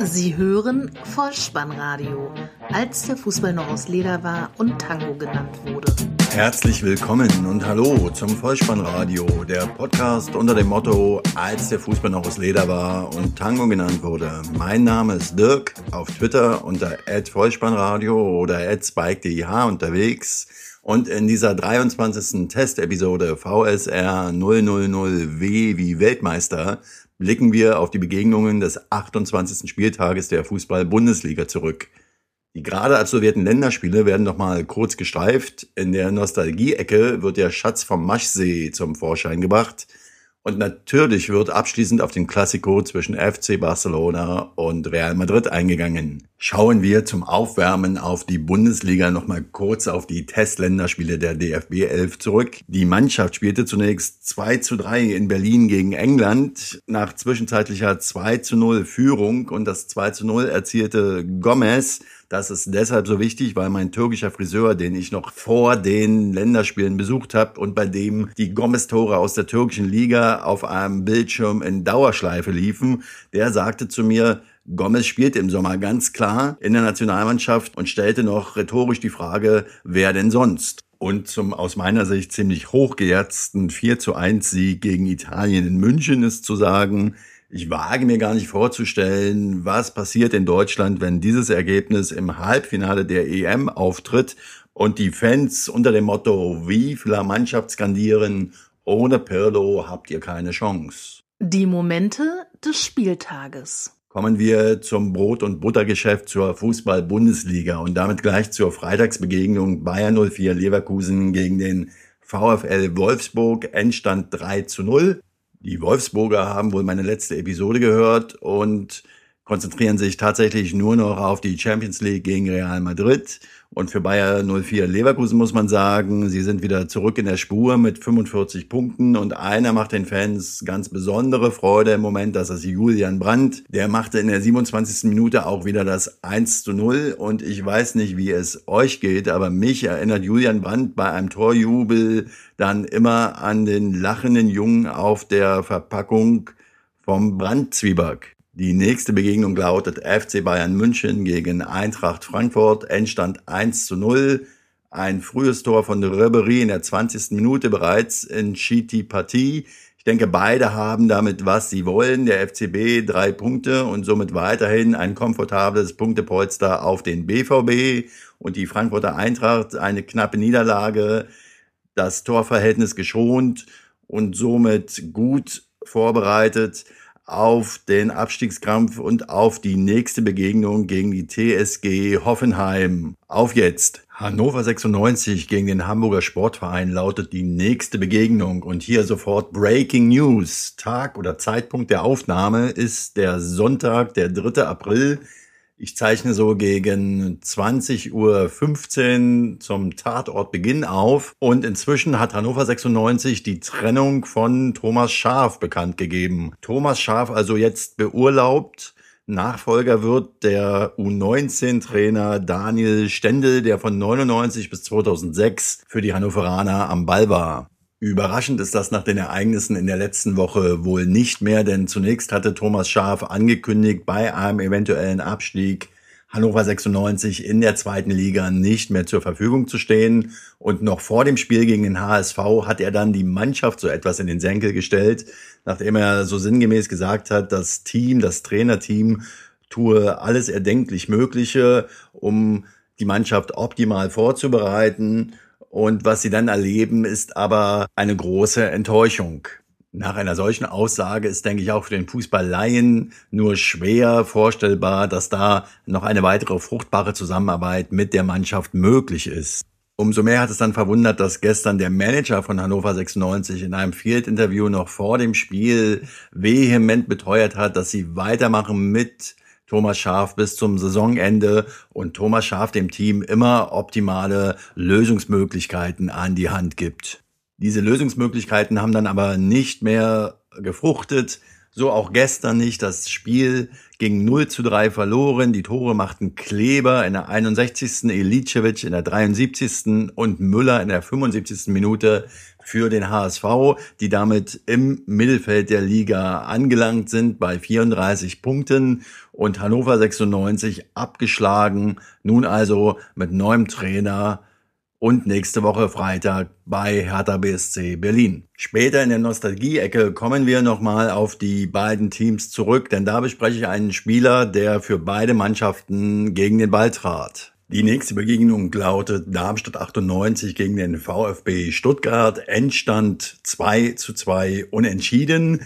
Sie hören Vollspannradio, als der Fußball noch aus Leder war und Tango genannt wurde. Herzlich willkommen und hallo zum Vollspannradio, der Podcast unter dem Motto, als der Fußball noch aus Leder war und Tango genannt wurde. Mein Name ist Dirk, auf Twitter unter @vollspannradio oder @spike_dih unterwegs. Und in dieser 23. Testepisode VSR 000W wie Weltmeister blicken wir auf die Begegnungen des 28. Spieltages der Fußball-Bundesliga zurück. Die gerade absolvierten Länderspiele werden nochmal kurz gestreift. In der Nostalgie-Ecke wird der Schatz vom Maschsee zum Vorschein gebracht. Und natürlich wird abschließend auf den Klassiko zwischen FC Barcelona und Real Madrid eingegangen. Schauen wir zum Aufwärmen auf die Bundesliga nochmal kurz auf die Testländerspiele der DFB 11 zurück. Die Mannschaft spielte zunächst 2 zu 3 in Berlin gegen England nach zwischenzeitlicher 2 zu 0 Führung und das 2 zu 0 erzielte Gomez das ist deshalb so wichtig, weil mein türkischer Friseur, den ich noch vor den Länderspielen besucht habe und bei dem die Gomez-Tore aus der türkischen Liga auf einem Bildschirm in Dauerschleife liefen, der sagte zu mir, Gomez spielte im Sommer ganz klar in der Nationalmannschaft und stellte noch rhetorisch die Frage, wer denn sonst? Und zum aus meiner Sicht ziemlich hochgeherzten 4 zu 1 Sieg gegen Italien in München ist zu sagen, ich wage mir gar nicht vorzustellen, was passiert in Deutschland, wenn dieses Ergebnis im Halbfinale der EM auftritt und die Fans unter dem Motto Wie La Mannschaft skandieren, ohne Pirlo habt ihr keine Chance. Die Momente des Spieltages. Kommen wir zum Brot- und Buttergeschäft zur Fußball-Bundesliga und damit gleich zur Freitagsbegegnung Bayern 04 Leverkusen gegen den VfL Wolfsburg. Endstand 3 zu 0. Die Wolfsburger haben wohl meine letzte Episode gehört und konzentrieren sich tatsächlich nur noch auf die Champions League gegen Real Madrid. Und für Bayer 04 Leverkusen muss man sagen, sie sind wieder zurück in der Spur mit 45 Punkten und einer macht den Fans ganz besondere Freude im Moment, das ist Julian Brandt. Der machte in der 27. Minute auch wieder das 1 zu 0 und ich weiß nicht, wie es euch geht, aber mich erinnert Julian Brandt bei einem Torjubel dann immer an den lachenden Jungen auf der Verpackung vom Brandzwieback. Die nächste Begegnung lautet FC Bayern München gegen Eintracht Frankfurt. Endstand 1 zu 0. Ein frühes Tor von Ribery in der 20. Minute bereits entschied die Partie. Ich denke, beide haben damit, was sie wollen. Der FCB drei Punkte und somit weiterhin ein komfortables Punktepolster auf den BVB und die Frankfurter Eintracht eine knappe Niederlage, das Torverhältnis geschont und somit gut vorbereitet auf den Abstiegskampf und auf die nächste Begegnung gegen die TSG Hoffenheim. Auf jetzt! Hannover 96 gegen den Hamburger Sportverein lautet die nächste Begegnung und hier sofort Breaking News. Tag oder Zeitpunkt der Aufnahme ist der Sonntag, der 3. April. Ich zeichne so gegen 20.15 Uhr zum Tatortbeginn auf und inzwischen hat Hannover 96 die Trennung von Thomas Schaf bekannt gegeben. Thomas Schaf also jetzt beurlaubt. Nachfolger wird der U19-Trainer Daniel Stendel, der von 99 bis 2006 für die Hannoveraner am Ball war. Überraschend ist das nach den Ereignissen in der letzten Woche wohl nicht mehr, denn zunächst hatte Thomas Schaf angekündigt, bei einem eventuellen Abstieg Hannover 96 in der zweiten Liga nicht mehr zur Verfügung zu stehen. Und noch vor dem Spiel gegen den HSV hat er dann die Mannschaft so etwas in den Senkel gestellt, nachdem er so sinngemäß gesagt hat, das Team, das Trainerteam tue alles erdenklich Mögliche, um die Mannschaft optimal vorzubereiten und was sie dann erleben, ist aber eine große Enttäuschung. Nach einer solchen Aussage ist, denke ich, auch für den Fußballleien nur schwer vorstellbar, dass da noch eine weitere fruchtbare Zusammenarbeit mit der Mannschaft möglich ist. Umso mehr hat es dann verwundert, dass gestern der Manager von Hannover 96 in einem Field-Interview noch vor dem Spiel vehement beteuert hat, dass sie weitermachen mit Thomas Schaf bis zum Saisonende und Thomas Schaf dem Team immer optimale Lösungsmöglichkeiten an die Hand gibt. Diese Lösungsmöglichkeiten haben dann aber nicht mehr gefruchtet. So auch gestern nicht. Das Spiel ging 0 zu 3 verloren. Die Tore machten Kleber in der 61. Ilicevic in der 73. und Müller in der 75. Minute für den HSV, die damit im Mittelfeld der Liga angelangt sind bei 34 Punkten und Hannover 96 abgeschlagen. Nun also mit neuem Trainer und nächste Woche Freitag bei Hertha BSC Berlin. Später in der Nostalgie-Ecke kommen wir nochmal auf die beiden Teams zurück, denn da bespreche ich einen Spieler, der für beide Mannschaften gegen den Ball trat. Die nächste Begegnung lautet Darmstadt 98 gegen den VfB Stuttgart. Endstand 2 zu 2 unentschieden.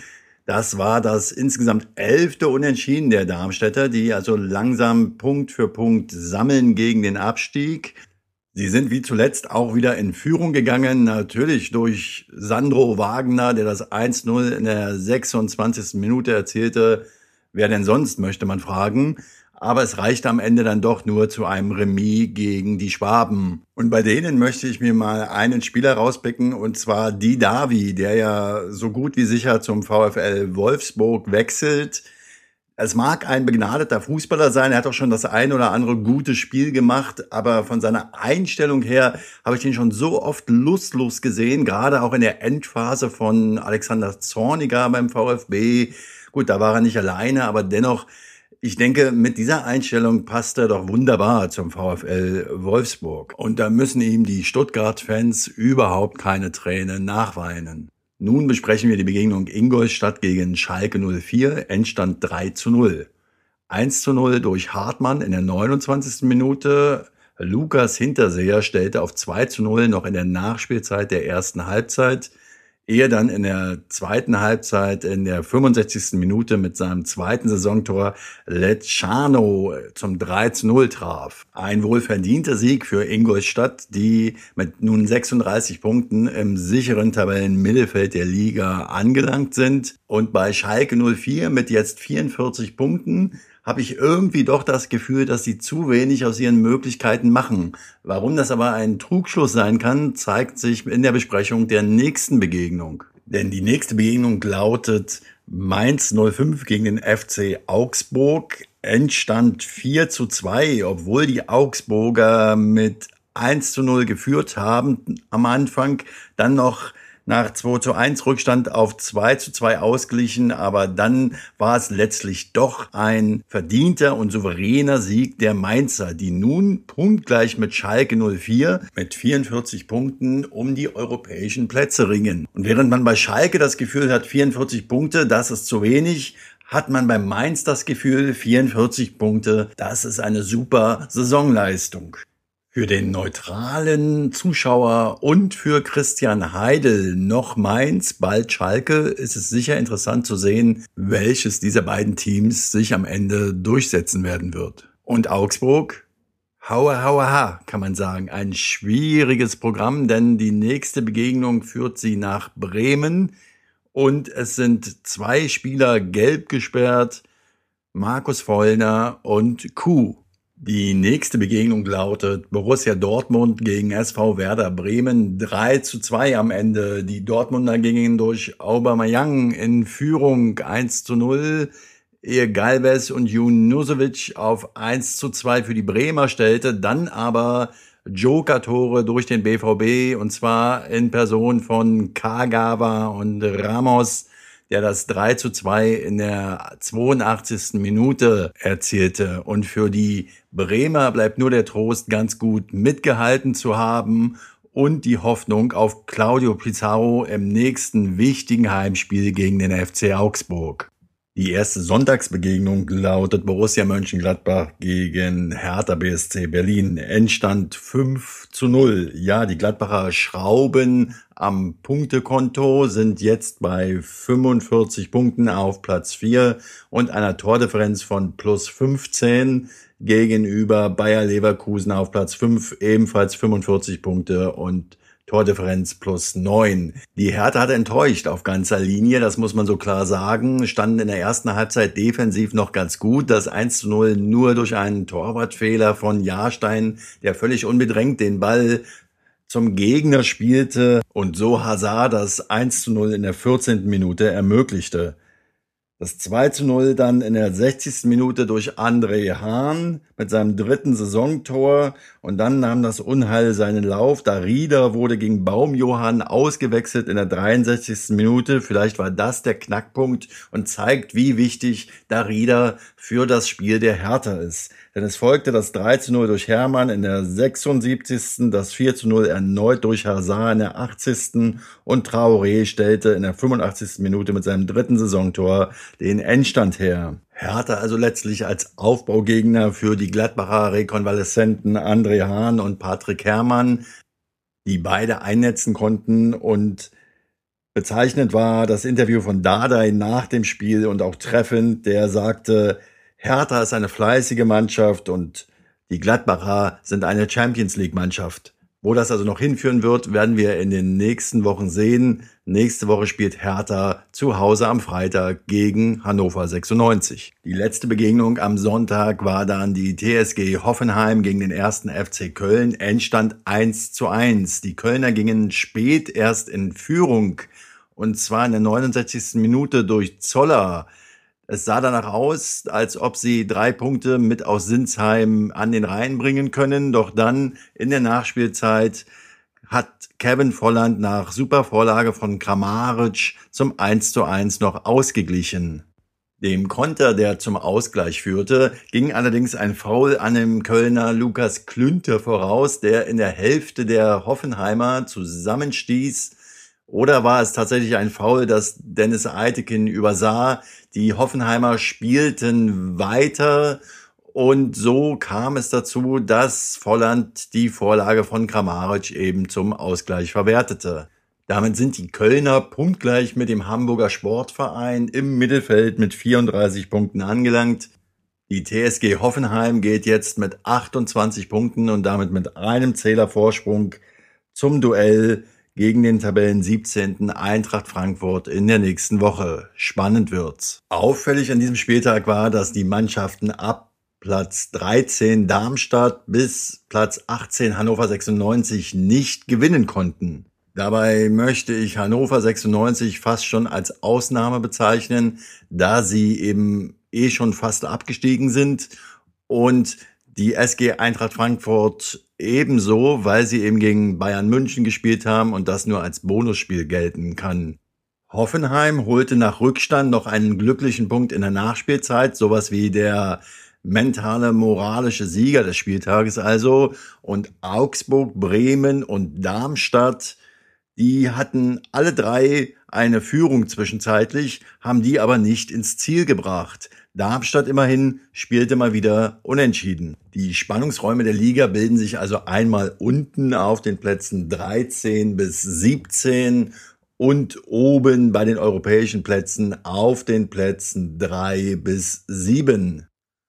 Das war das insgesamt elfte Unentschieden der Darmstädter, die also langsam Punkt für Punkt sammeln gegen den Abstieg. Sie sind wie zuletzt auch wieder in Führung gegangen, natürlich durch Sandro Wagner, der das 1-0 in der 26. Minute erzielte. Wer denn sonst, möchte man fragen. Aber es reichte am Ende dann doch nur zu einem Remis gegen die Schwaben. Und bei denen möchte ich mir mal einen Spieler rauspicken, und zwar die Davi, der ja so gut wie sicher zum VfL Wolfsburg wechselt. Es mag ein begnadeter Fußballer sein, er hat auch schon das ein oder andere gute Spiel gemacht, aber von seiner Einstellung her habe ich ihn schon so oft lustlos gesehen, gerade auch in der Endphase von Alexander Zorniger beim VfB. Gut, da war er nicht alleine, aber dennoch, ich denke, mit dieser Einstellung passt er doch wunderbar zum VfL Wolfsburg. Und da müssen ihm die Stuttgart-Fans überhaupt keine Tränen nachweinen. Nun besprechen wir die Begegnung Ingolstadt gegen Schalke 04, Endstand 3 zu 0. 1 zu 0 durch Hartmann in der 29. Minute. Lukas Hinterseher stellte auf 2 zu 0 noch in der Nachspielzeit der ersten Halbzeit ehe dann in der zweiten Halbzeit in der 65. Minute mit seinem zweiten Saisontor Lecciano zum 3 zu 0 traf. Ein wohlverdienter Sieg für Ingolstadt, die mit nun 36 Punkten im sicheren Tabellenmittelfeld der Liga angelangt sind und bei Schalke 04 mit jetzt 44 Punkten habe ich irgendwie doch das Gefühl, dass sie zu wenig aus ihren Möglichkeiten machen. Warum das aber ein Trugschluss sein kann, zeigt sich in der Besprechung der nächsten Begegnung. Denn die nächste Begegnung lautet Mainz 05 gegen den FC Augsburg. Endstand 4 zu 2, obwohl die Augsburger mit 1 zu 0 geführt haben am Anfang, dann noch nach 2 zu 1 Rückstand auf 2 zu 2 ausglichen, aber dann war es letztlich doch ein verdienter und souveräner Sieg der Mainzer, die nun punktgleich mit Schalke 04 mit 44 Punkten um die europäischen Plätze ringen. Und während man bei Schalke das Gefühl hat, 44 Punkte, das ist zu wenig, hat man bei Mainz das Gefühl, 44 Punkte, das ist eine super Saisonleistung. Für den neutralen Zuschauer und für Christian Heidel noch Mainz, bald Schalke, ist es sicher interessant zu sehen, welches dieser beiden Teams sich am Ende durchsetzen werden wird. Und Augsburg? Haue, haue, ha, kann man sagen. Ein schwieriges Programm, denn die nächste Begegnung führt sie nach Bremen und es sind zwei Spieler gelb gesperrt, Markus Vollner und Kuh. Die nächste Begegnung lautet Borussia Dortmund gegen SV Werder Bremen. 3 zu 2 am Ende. Die Dortmunder gingen durch Aubameyang in Führung. 1 zu 0, ehe Galvez und Junusovic auf 1 zu 2 für die Bremer stellte, dann aber Joker-Tore durch den BVB und zwar in Person von Kagawa und Ramos der das 3 zu 2 in der 82. Minute erzielte. Und für die Bremer bleibt nur der Trost, ganz gut mitgehalten zu haben und die Hoffnung auf Claudio Pizarro im nächsten wichtigen Heimspiel gegen den FC Augsburg. Die erste Sonntagsbegegnung lautet Borussia Mönchengladbach gegen Hertha BSC Berlin. Endstand 5 zu 0. Ja, die Gladbacher Schrauben am Punktekonto sind jetzt bei 45 Punkten auf Platz 4 und einer Tordifferenz von plus 15 gegenüber Bayer Leverkusen auf Platz 5 ebenfalls 45 Punkte und Tordifferenz plus neun. Die Hertha hat enttäuscht auf ganzer Linie, das muss man so klar sagen. Standen in der ersten Halbzeit defensiv noch ganz gut. Das 1 zu 0 nur durch einen Torwartfehler von Jahrstein, der völlig unbedrängt den Ball zum Gegner spielte und so Hazard das 1 zu 0 in der 14. Minute ermöglichte. Das 2 zu 0 dann in der 60. Minute durch André Hahn mit seinem dritten Saisontor und dann nahm das Unheil seinen Lauf. Darida wurde gegen Baumjohann ausgewechselt in der 63. Minute. Vielleicht war das der Knackpunkt und zeigt, wie wichtig Darida für das Spiel der Hertha ist. Denn es folgte das 3 zu 0 durch Hermann in der 76., das 4 zu 0 erneut durch Hazard in der 80. und Traoré stellte in der 85. Minute mit seinem dritten Saisontor den Endstand her. Hertha also letztlich als Aufbaugegner für die Gladbacher Rekonvaleszenten André Hahn und Patrick Herrmann, die beide einnetzen konnten und bezeichnend war das Interview von Dardai nach dem Spiel und auch treffend, der sagte, Hertha ist eine fleißige Mannschaft und die Gladbacher sind eine Champions League Mannschaft. Wo das also noch hinführen wird, werden wir in den nächsten Wochen sehen. Nächste Woche spielt Hertha zu Hause am Freitag gegen Hannover 96. Die letzte Begegnung am Sonntag war dann die TSG Hoffenheim gegen den ersten FC Köln. Endstand 1 zu 1. Die Kölner gingen spät erst in Führung und zwar in der 69. Minute durch Zoller. Es sah danach aus, als ob sie drei Punkte mit aus Sinsheim an den Rhein bringen können. Doch dann in der Nachspielzeit hat Kevin Volland nach super Vorlage von Kramaric zum 1 zu 1 noch ausgeglichen. Dem Konter, der zum Ausgleich führte, ging allerdings ein Foul an dem Kölner Lukas Klünter voraus, der in der Hälfte der Hoffenheimer zusammenstieß. Oder war es tatsächlich ein Foul, das Dennis Eitekin übersah? Die Hoffenheimer spielten weiter und so kam es dazu, dass Volland die Vorlage von Kramaric eben zum Ausgleich verwertete. Damit sind die Kölner punktgleich mit dem Hamburger Sportverein im Mittelfeld mit 34 Punkten angelangt. Die TSG Hoffenheim geht jetzt mit 28 Punkten und damit mit einem Zähler Vorsprung zum Duell gegen den Tabellen 17. Eintracht Frankfurt in der nächsten Woche. Spannend wird's. Auffällig an diesem Spieltag war, dass die Mannschaften ab Platz 13 Darmstadt bis Platz 18 Hannover 96 nicht gewinnen konnten. Dabei möchte ich Hannover 96 fast schon als Ausnahme bezeichnen, da sie eben eh schon fast abgestiegen sind und die SG Eintracht Frankfurt ebenso, weil sie eben gegen Bayern München gespielt haben und das nur als Bonusspiel gelten kann. Hoffenheim holte nach Rückstand noch einen glücklichen Punkt in der Nachspielzeit, sowas wie der mentale, moralische Sieger des Spieltages also. Und Augsburg, Bremen und Darmstadt, die hatten alle drei eine Führung zwischenzeitlich, haben die aber nicht ins Ziel gebracht. Darmstadt immerhin spielte mal wieder unentschieden. Die Spannungsräume der Liga bilden sich also einmal unten auf den Plätzen 13 bis 17 und oben bei den europäischen Plätzen auf den Plätzen 3 bis 7.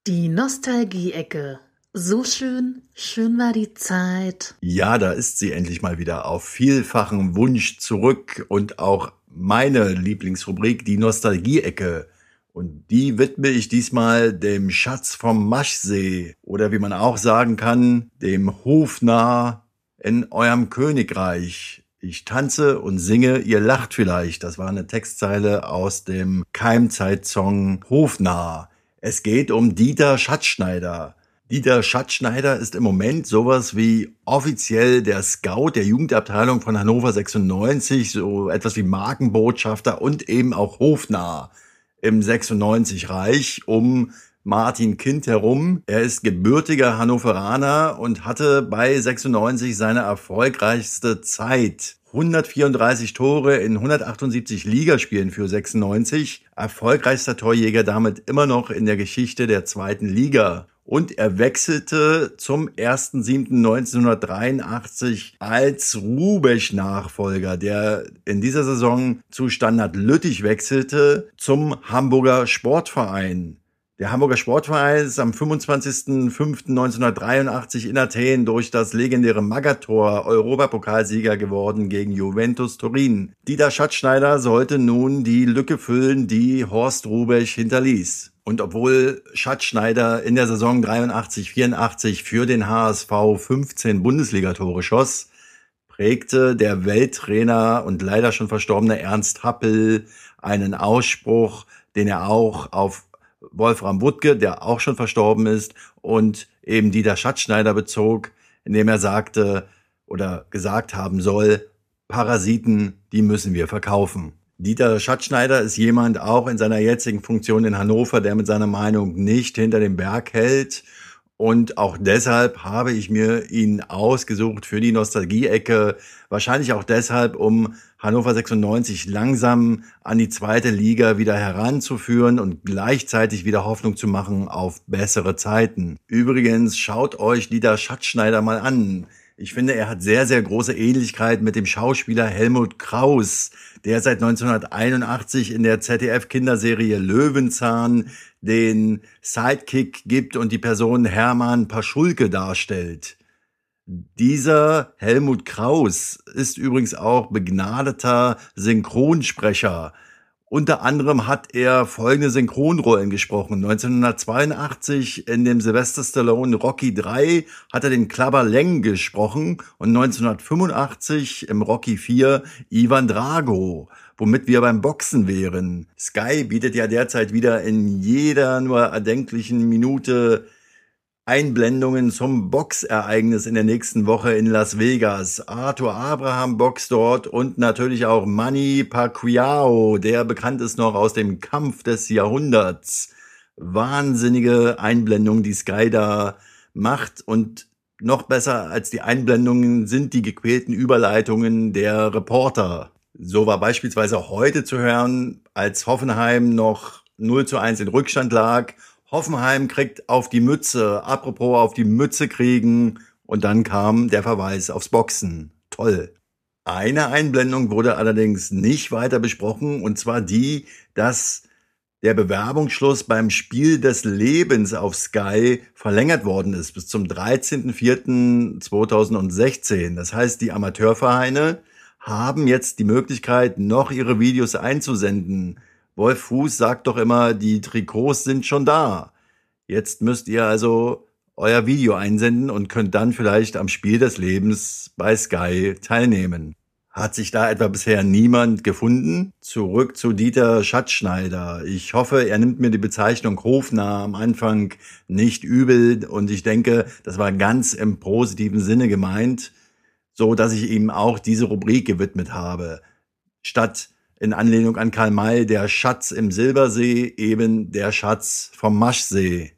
Die Nostalgie-Ecke. So schön, schön war die Zeit. Ja, da ist sie endlich mal wieder auf vielfachen Wunsch zurück und auch meine Lieblingsrubrik, die Nostalgie-Ecke. Und die widme ich diesmal dem Schatz vom Maschsee oder wie man auch sagen kann, dem Hofnarr in eurem Königreich. Ich tanze und singe, ihr lacht vielleicht. Das war eine Textzeile aus dem Keimzeitsong Hofnarr. Es geht um Dieter Schatzschneider. Dieter Schatzschneider ist im Moment sowas wie offiziell der Scout der Jugendabteilung von Hannover 96, so etwas wie Markenbotschafter und eben auch Hofnarr im 96 Reich um Martin Kind herum. Er ist gebürtiger Hannoveraner und hatte bei 96 seine erfolgreichste Zeit. 134 Tore in 178 Ligaspielen für 96. Erfolgreichster Torjäger damit immer noch in der Geschichte der zweiten Liga und er wechselte zum 1.7.1983 als Rubesch-Nachfolger, der in dieser Saison zu Standard Lüttich wechselte, zum Hamburger Sportverein. Der Hamburger Sportverein ist am 25.05.1983 in Athen durch das legendäre Magator Europapokalsieger geworden gegen Juventus Turin. Dieter Schatzschneider sollte nun die Lücke füllen, die Horst Rubesch hinterließ. Und obwohl Schatzschneider in der Saison 83, 84 für den HSV 15 Bundesligatore schoss, prägte der Welttrainer und leider schon verstorbene Ernst Happel einen Ausspruch, den er auch auf Wolfram Wuttke, der auch schon verstorben ist, und eben Dieter Schatzschneider bezog, indem er sagte oder gesagt haben soll, Parasiten, die müssen wir verkaufen. Dieter Schatzschneider ist jemand auch in seiner jetzigen Funktion in Hannover, der mit seiner Meinung nicht hinter dem Berg hält. Und auch deshalb habe ich mir ihn ausgesucht für die Nostalgie-Ecke. Wahrscheinlich auch deshalb, um Hannover 96 langsam an die zweite Liga wieder heranzuführen und gleichzeitig wieder Hoffnung zu machen auf bessere Zeiten. Übrigens, schaut euch Dieter Schatzschneider mal an. Ich finde, er hat sehr, sehr große Ähnlichkeit mit dem Schauspieler Helmut Kraus, der seit 1981 in der ZDF-Kinderserie Löwenzahn den Sidekick gibt und die Person Hermann Paschulke darstellt. Dieser Helmut Kraus ist übrigens auch begnadeter Synchronsprecher. Unter anderem hat er folgende Synchronrollen gesprochen. 1982 in dem Sylvester Stallone Rocky 3 hat er den Klabber Leng gesprochen und 1985 im Rocky 4 Ivan Drago, womit wir beim Boxen wären. Sky bietet ja derzeit wieder in jeder nur erdenklichen Minute Einblendungen zum Boxereignis in der nächsten Woche in Las Vegas. Arthur Abraham boxt dort und natürlich auch Manny Pacquiao, der bekannt ist noch aus dem Kampf des Jahrhunderts. Wahnsinnige Einblendungen, die Sky da macht und noch besser als die Einblendungen sind die gequälten Überleitungen der Reporter. So war beispielsweise heute zu hören, als Hoffenheim noch 0 zu 1 in Rückstand lag Hoffenheim kriegt auf die Mütze, apropos auf die Mütze kriegen, und dann kam der Verweis aufs Boxen. Toll. Eine Einblendung wurde allerdings nicht weiter besprochen, und zwar die, dass der Bewerbungsschluss beim Spiel des Lebens auf Sky verlängert worden ist bis zum 13.04.2016. Das heißt, die Amateurvereine haben jetzt die Möglichkeit, noch ihre Videos einzusenden. Wolf Fuß sagt doch immer, die Trikots sind schon da. Jetzt müsst ihr also euer Video einsenden und könnt dann vielleicht am Spiel des Lebens bei Sky teilnehmen. Hat sich da etwa bisher niemand gefunden? Zurück zu Dieter Schatzschneider. Ich hoffe, er nimmt mir die Bezeichnung Hofnarr am Anfang nicht übel und ich denke, das war ganz im positiven Sinne gemeint, so dass ich ihm auch diese Rubrik gewidmet habe. Statt in Anlehnung an Karl May, der Schatz im Silbersee, eben der Schatz vom Maschsee.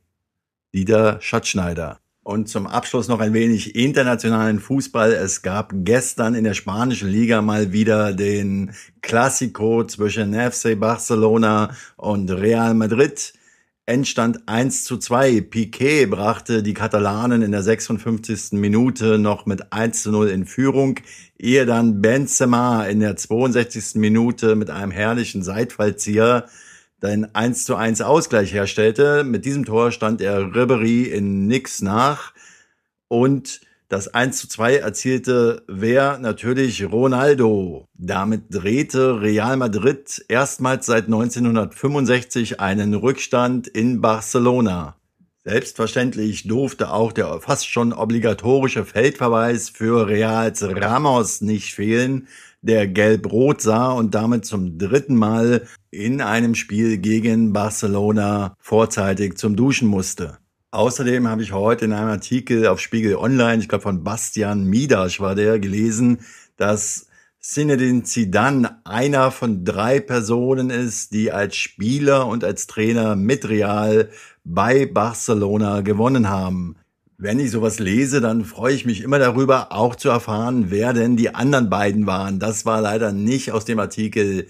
Dieter Schatzschneider. Und zum Abschluss noch ein wenig internationalen Fußball. Es gab gestern in der spanischen Liga mal wieder den Classico zwischen FC Barcelona und Real Madrid. Endstand 1 zu 2. Piquet brachte die Katalanen in der 56. Minute noch mit 1 zu 0 in Führung, ehe dann Benzema in der 62. Minute mit einem herrlichen Seitfallzieher den 1 zu 1 Ausgleich herstellte. Mit diesem Tor stand er Ribery in nix nach und das 1 zu 2 erzielte wer? Natürlich Ronaldo. Damit drehte Real Madrid erstmals seit 1965 einen Rückstand in Barcelona. Selbstverständlich durfte auch der fast schon obligatorische Feldverweis für Reals Ramos nicht fehlen, der gelb-rot sah und damit zum dritten Mal in einem Spiel gegen Barcelona vorzeitig zum Duschen musste. Außerdem habe ich heute in einem Artikel auf Spiegel Online, ich glaube von Bastian Midasch war der, gelesen, dass Zinedine Zidane einer von drei Personen ist, die als Spieler und als Trainer mit Real bei Barcelona gewonnen haben. Wenn ich sowas lese, dann freue ich mich immer darüber, auch zu erfahren, wer denn die anderen beiden waren. Das war leider nicht aus dem Artikel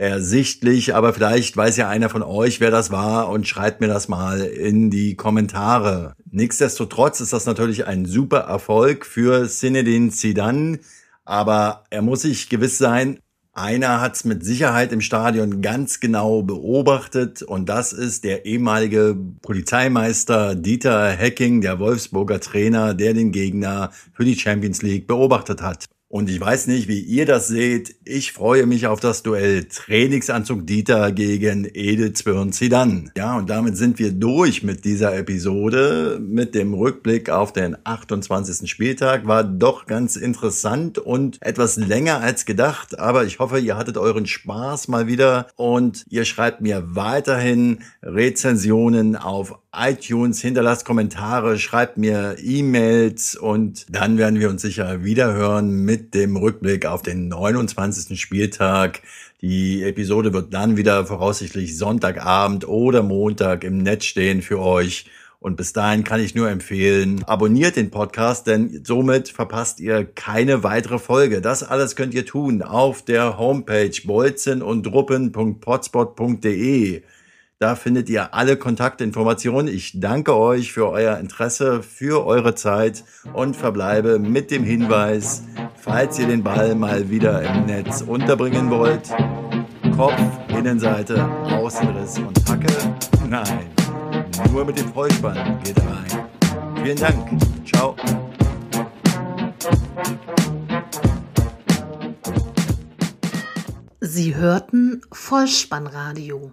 ersichtlich, aber vielleicht weiß ja einer von euch, wer das war und schreibt mir das mal in die Kommentare. Nichtsdestotrotz ist das natürlich ein super Erfolg für Zinedine Zidane, aber er muss sich gewiss sein, einer hat es mit Sicherheit im Stadion ganz genau beobachtet und das ist der ehemalige Polizeimeister Dieter Hecking, der Wolfsburger Trainer, der den Gegner für die Champions League beobachtet hat. Und ich weiß nicht, wie ihr das seht. Ich freue mich auf das Duell Trainingsanzug Dieter gegen Edelzwirn Zidane. Ja, und damit sind wir durch mit dieser Episode. Mit dem Rückblick auf den 28. Spieltag war doch ganz interessant und etwas länger als gedacht. Aber ich hoffe, ihr hattet euren Spaß mal wieder und ihr schreibt mir weiterhin Rezensionen auf iTunes, hinterlasst Kommentare, schreibt mir E-Mails und dann werden wir uns sicher wieder hören mit dem Rückblick auf den 29. Spieltag. Die Episode wird dann wieder voraussichtlich Sonntagabend oder Montag im Netz stehen für euch. Und bis dahin kann ich nur empfehlen, abonniert den Podcast, denn somit verpasst ihr keine weitere Folge. Das alles könnt ihr tun auf der Homepage bolzen und da findet ihr alle Kontaktinformationen. Ich danke euch für euer Interesse, für eure Zeit und verbleibe mit dem Hinweis, falls ihr den Ball mal wieder im Netz unterbringen wollt, Kopf, Innenseite, Außenriss und Hacke. Nein, nur mit dem Vollspann geht rein. Vielen Dank. Ciao. Sie hörten Vollspannradio.